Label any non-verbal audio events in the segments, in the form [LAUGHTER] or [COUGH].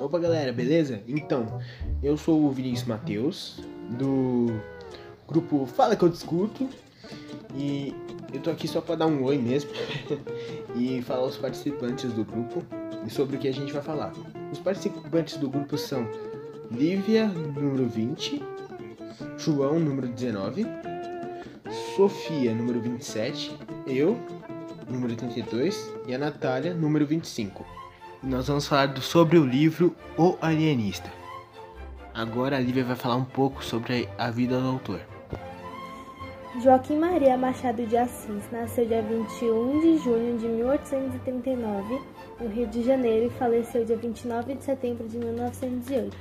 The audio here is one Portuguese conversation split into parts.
Opa galera, beleza? Então, eu sou o Vinícius Matheus, do grupo Fala que eu discuto, e eu tô aqui só pra dar um oi mesmo [LAUGHS] e falar aos participantes do grupo e sobre o que a gente vai falar. Os participantes do grupo são Lívia, número 20, João, número 19, Sofia, número 27, eu, número 32 e a Natália, número 25 nós vamos falar sobre o livro O Alienista. Agora a Lívia vai falar um pouco sobre a vida do autor. Joaquim Maria Machado de Assis nasceu dia 21 de junho de 1839 no Rio de Janeiro e faleceu dia 29 de setembro de 1908.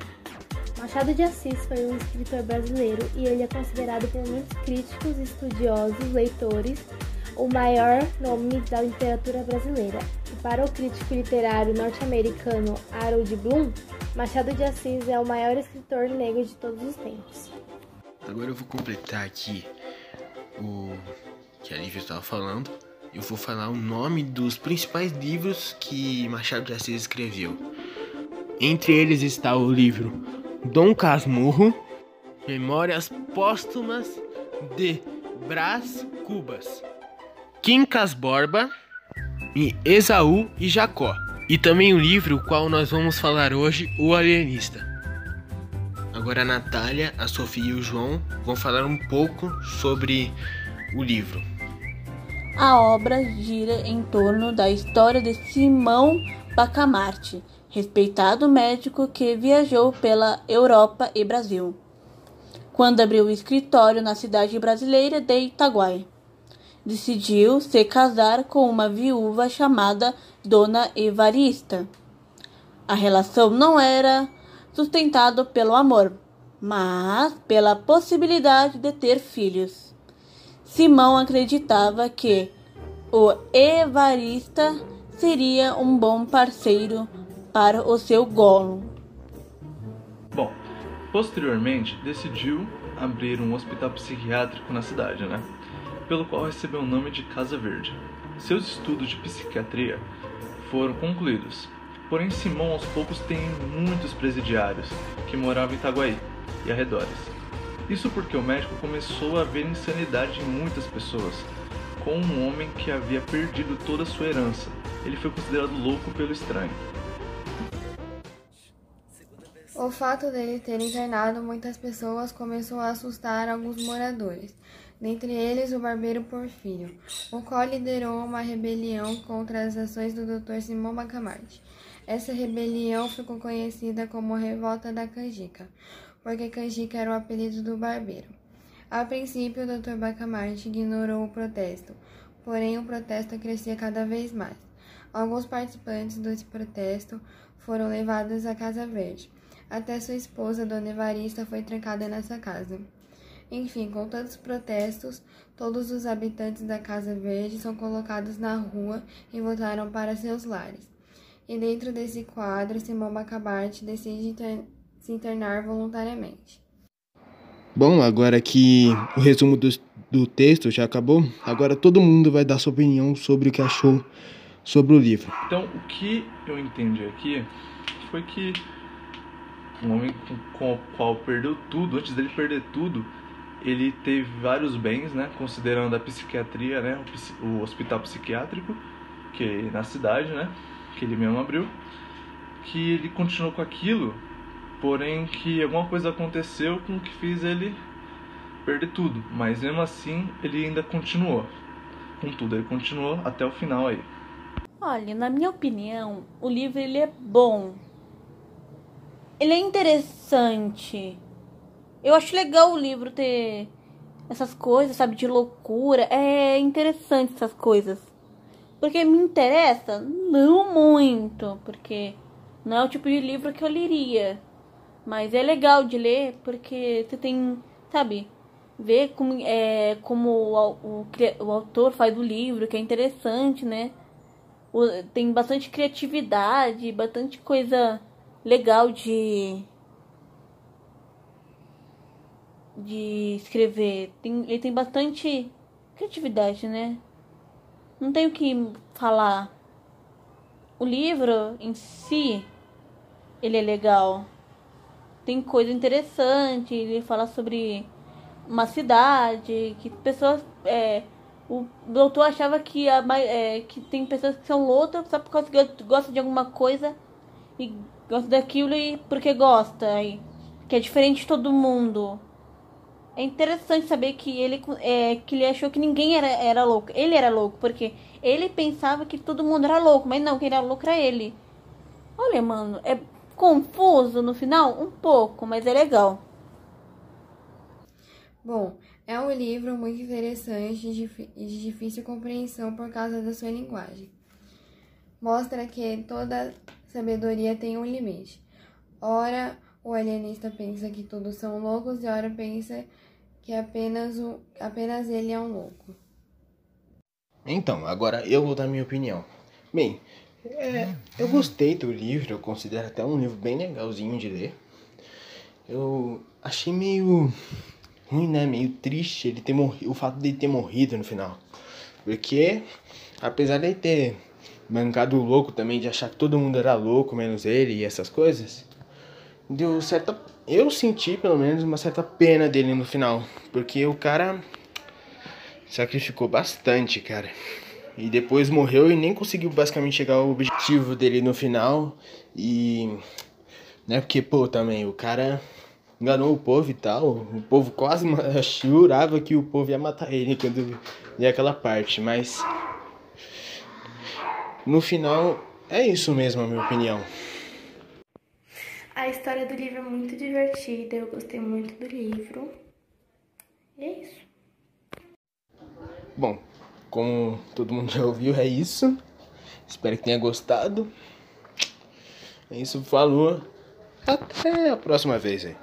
Machado de Assis foi um escritor brasileiro e ele é considerado por muitos críticos, estudiosos, leitores o maior nome da literatura brasileira. Para o crítico literário norte-americano Harold Bloom, Machado de Assis é o maior escritor negro de todos os tempos. Agora eu vou completar aqui o que a Lívia estava falando. Eu vou falar o nome dos principais livros que Machado de Assis escreveu. Entre eles está o livro Dom Casmurro, Memórias Póstumas de Brás Cubas. Quincas Borba e Esaú e Jacó. E também o livro qual nós vamos falar hoje, O Alienista. Agora a Natália, a Sofia e o João vão falar um pouco sobre o livro. A obra gira em torno da história de Simão Bacamarte, respeitado médico que viajou pela Europa e Brasil, quando abriu o escritório na cidade brasileira de Itaguai decidiu se casar com uma viúva chamada Dona Evarista. A relação não era sustentada pelo amor, mas pela possibilidade de ter filhos. Simão acreditava que o Evarista seria um bom parceiro para o seu golo. Bom, posteriormente decidiu abrir um hospital psiquiátrico na cidade, né? Pelo qual recebeu o nome de Casa Verde. Seus estudos de psiquiatria foram concluídos, porém Simão aos poucos tem muitos presidiários que moravam em Itaguaí e arredores. Isso porque o médico começou a ver insanidade em muitas pessoas, com um homem que havia perdido toda a sua herança. Ele foi considerado louco pelo estranho. O fato dele ter internado muitas pessoas começou a assustar alguns moradores, dentre eles o barbeiro Porfírio, o qual liderou uma rebelião contra as ações do Dr. Simão Bacamarte. Essa rebelião ficou conhecida como Revolta da Canjica, porque Canjica era o apelido do barbeiro. A princípio, o Dr. Bacamarte ignorou o protesto, porém o protesto crescia cada vez mais. Alguns participantes desse protesto foram levados à Casa Verde. Até sua esposa, Dona Evarista, foi trancada nessa casa. Enfim, com tantos protestos, todos os habitantes da Casa Verde são colocados na rua e voltaram para seus lares. E dentro desse quadro, Simão Bacabarte decide inter se internar voluntariamente. Bom, agora que o resumo do, do texto já acabou, agora todo mundo vai dar sua opinião sobre o que achou sobre o livro. Então, o que eu entendi aqui foi que um homem com o qual perdeu tudo, antes dele perder tudo, ele teve vários bens, né, considerando a psiquiatria, né, o hospital psiquiátrico, que é na cidade, né, que ele mesmo abriu, que ele continuou com aquilo, porém que alguma coisa aconteceu com que fez ele perder tudo, mas mesmo assim ele ainda continuou. Com tudo, ele continuou até o final aí. Olha, na minha opinião, o livro ele é bom. Ele é interessante eu acho legal o livro ter essas coisas, sabe, de loucura. É interessante essas coisas. Porque me interessa? Não muito, porque não é o tipo de livro que eu leria. Mas é legal de ler porque você tem, sabe, ver como, é, como o, o, o autor faz o livro, que é interessante, né? O, tem bastante criatividade, bastante coisa legal de de escrever. Tem, ele tem bastante criatividade, né? Não tenho o que falar. O livro em si ele é legal. Tem coisa interessante, ele fala sobre uma cidade, que pessoas. É, o doutor achava que, a, é, que tem pessoas que são loucas só por causa que gostam de alguma coisa e gosta daquilo e porque gosta. E, que é diferente de todo mundo. É interessante saber que ele, é, que ele achou que ninguém era, era louco. Ele era louco, porque ele pensava que todo mundo era louco, mas não, quem era louco era ele. Olha, mano, é confuso no final? Um pouco, mas é legal. Bom, é um livro muito interessante e de difícil compreensão por causa da sua linguagem. Mostra que toda sabedoria tem um limite. Ora, o alienista pensa que todos são loucos e ora pensa que apenas, o, apenas ele é um louco. Então, agora eu vou dar minha opinião. Bem, é, eu gostei do livro, eu considero até um livro bem legalzinho de ler. Eu achei meio ruim, né? Meio triste ele ter morrido, o fato de ele ter morrido no final. Porque, apesar de ele ter bancado o louco também, de achar que todo mundo era louco, menos ele e essas coisas, deu certa. Eu senti pelo menos uma certa pena dele no final. Porque o cara sacrificou bastante, cara. E depois morreu e nem conseguiu basicamente chegar ao objetivo dele no final. E. Né, porque, pô, também o cara enganou o povo e tal. O povo quase [LAUGHS] jurava que o povo ia matar ele quando ia aquela parte, mas no final é isso mesmo, a minha opinião. A história do livro é muito divertida, eu gostei muito do livro. E é isso. Bom, como todo mundo já ouviu, é isso. Espero que tenha gostado. É isso, falou. Até a próxima vez aí.